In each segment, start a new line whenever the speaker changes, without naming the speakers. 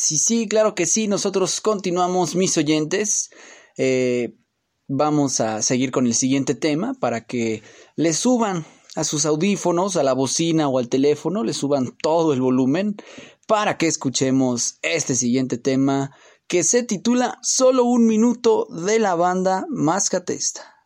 Sí, sí, claro que sí. Nosotros continuamos, mis oyentes. Eh, vamos a seguir con el siguiente tema para que le suban a sus audífonos, a la bocina o al teléfono, le suban todo el volumen para que escuchemos este siguiente tema que se titula Solo un minuto de la banda Mascatesta.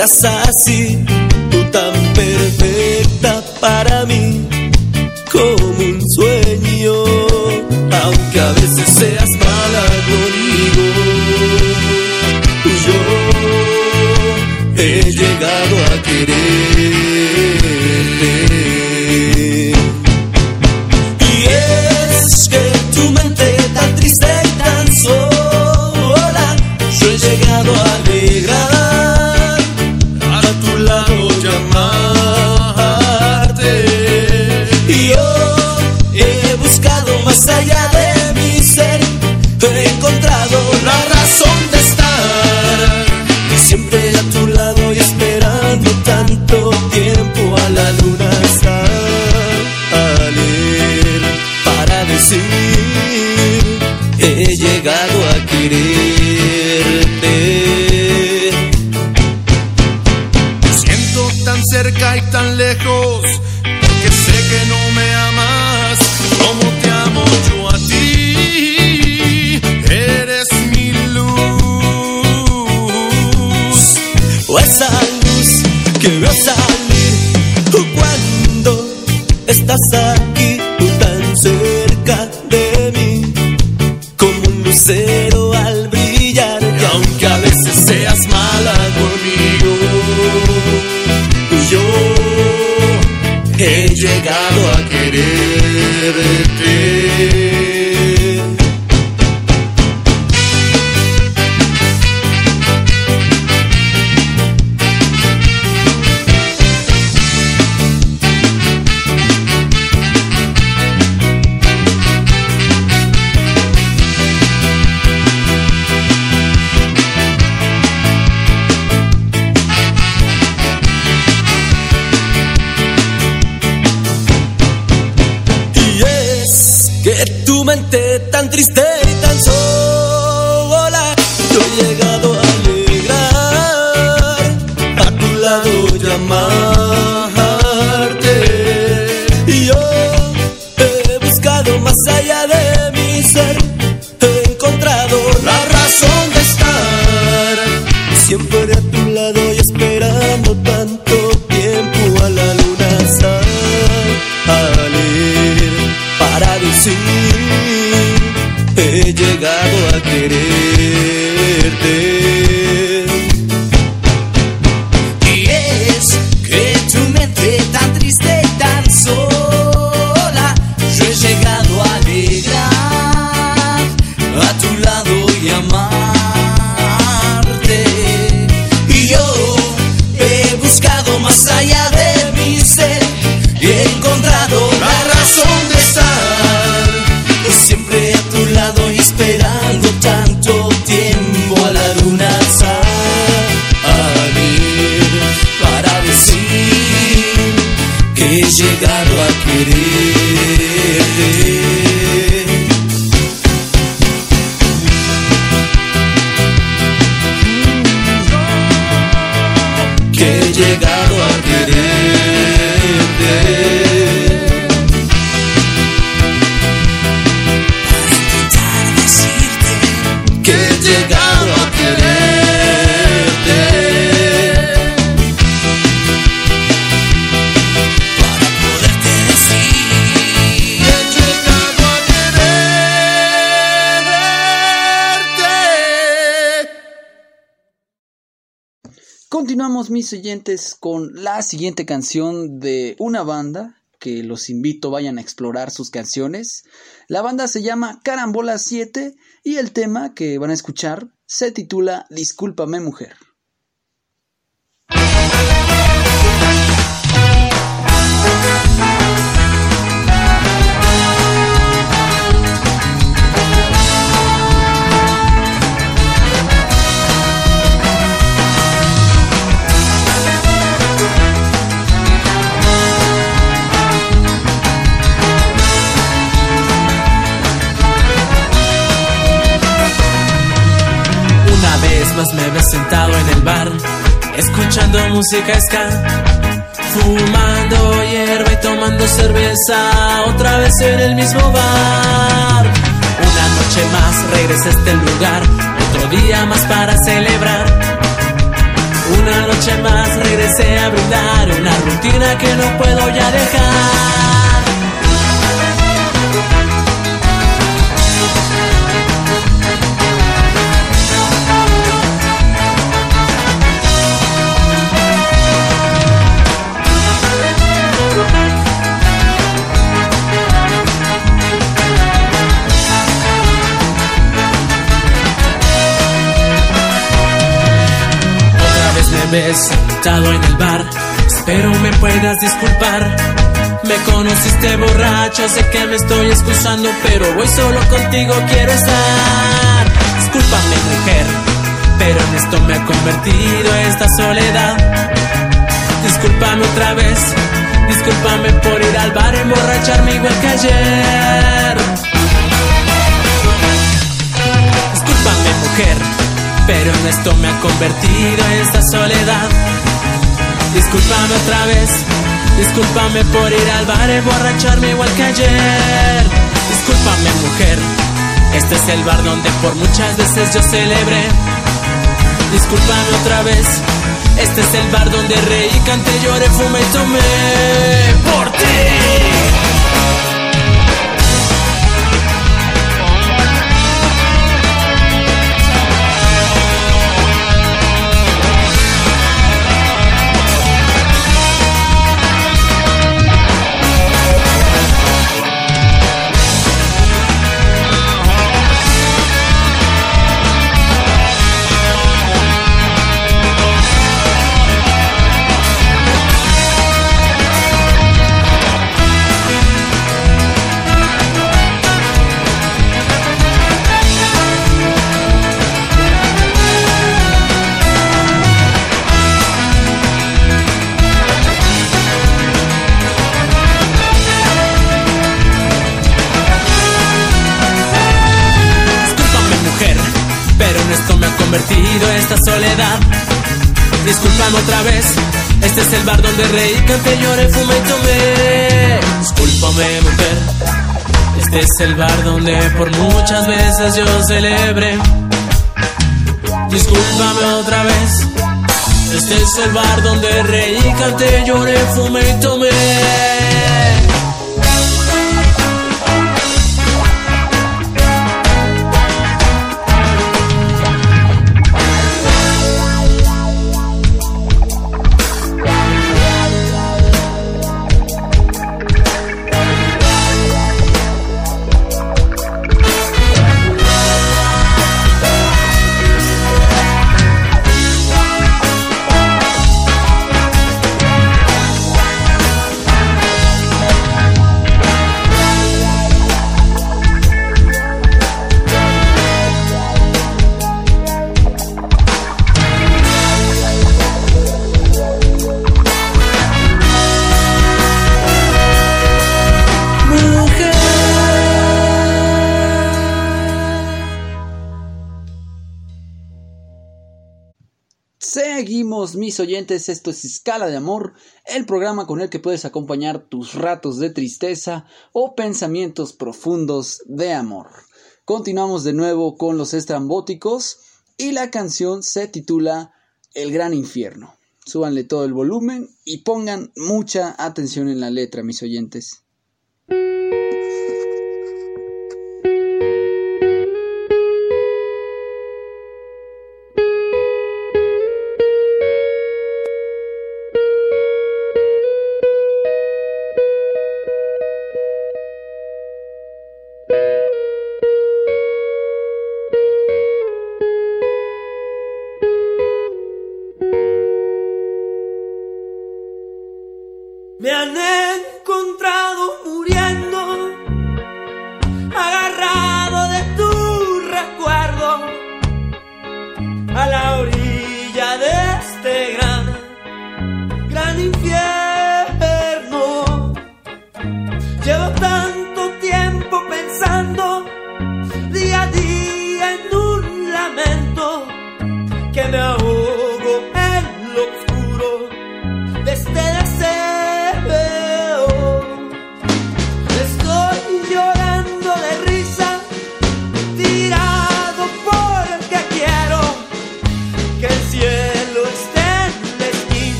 assassin tu
tambien
o esa luz que veo salir cuando estás aquí. de tu mente tan triste y tan sola. Yo he llegado chegado a
querer.
Continuamos, mis oyentes, con la siguiente canción de una banda que los invito vayan a explorar sus canciones. La banda se llama Carambola 7 y el tema que van a escuchar se titula Discúlpame mujer.
Me ves sentado en el bar, escuchando música ska, fumando hierba y tomando cerveza, otra vez en el mismo bar. Una noche más regresé a este lugar, otro día más para celebrar. Una noche más regresé a brindar una rutina que no puedo ya dejar. Ves sentado en el bar. Espero me puedas disculpar. Me conociste borracho, sé que me estoy excusando, pero voy solo contigo, quiero estar. Discúlpame, mujer, pero en esto me ha convertido esta soledad. Discúlpame otra vez, discúlpame por ir al bar emborracharme igual que ayer. Discúlpame, mujer pero en esto me ha convertido esta soledad. Discúlpame otra vez, discúlpame por ir al bar y emborracharme igual que ayer. Discúlpame mujer, este es el bar donde por muchas veces yo celebré. Discúlpame otra vez, este es el bar donde reí, canté, lloré, fumé y tomé por ti. Disculpame otra vez, este es el bar donde reí, canté, lloré, fumé y tomé. Discúlpame, mujer, este es el bar donde por muchas veces yo celebré. Discúlpame otra vez, este es el bar donde reí, canté, lloré, fumé y tomé.
Oyentes, esto es Escala de Amor, el programa con el que puedes acompañar tus ratos de tristeza o pensamientos profundos de amor. Continuamos de nuevo con los estrambóticos y la canción se titula El Gran Infierno. Súbanle todo el volumen y pongan mucha atención en la letra, mis oyentes.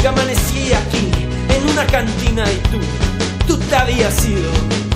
que amanecí aquí, en una cantina y tú, tú te habías ido.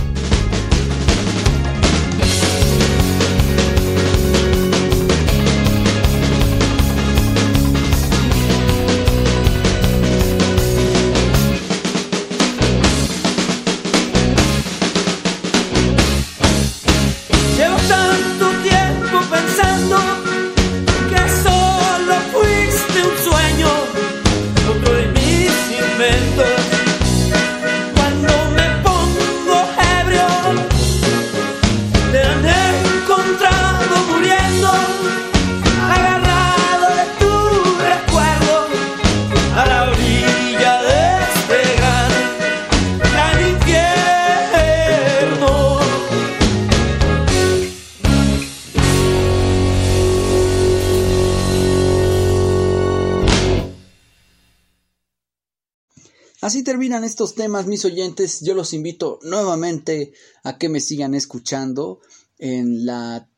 Así terminan estos temas, mis oyentes. Yo los invito nuevamente a que me sigan escuchando en la,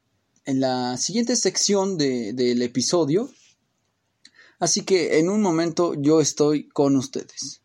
en la siguiente sección de, del episodio. Así que en un momento yo estoy con ustedes.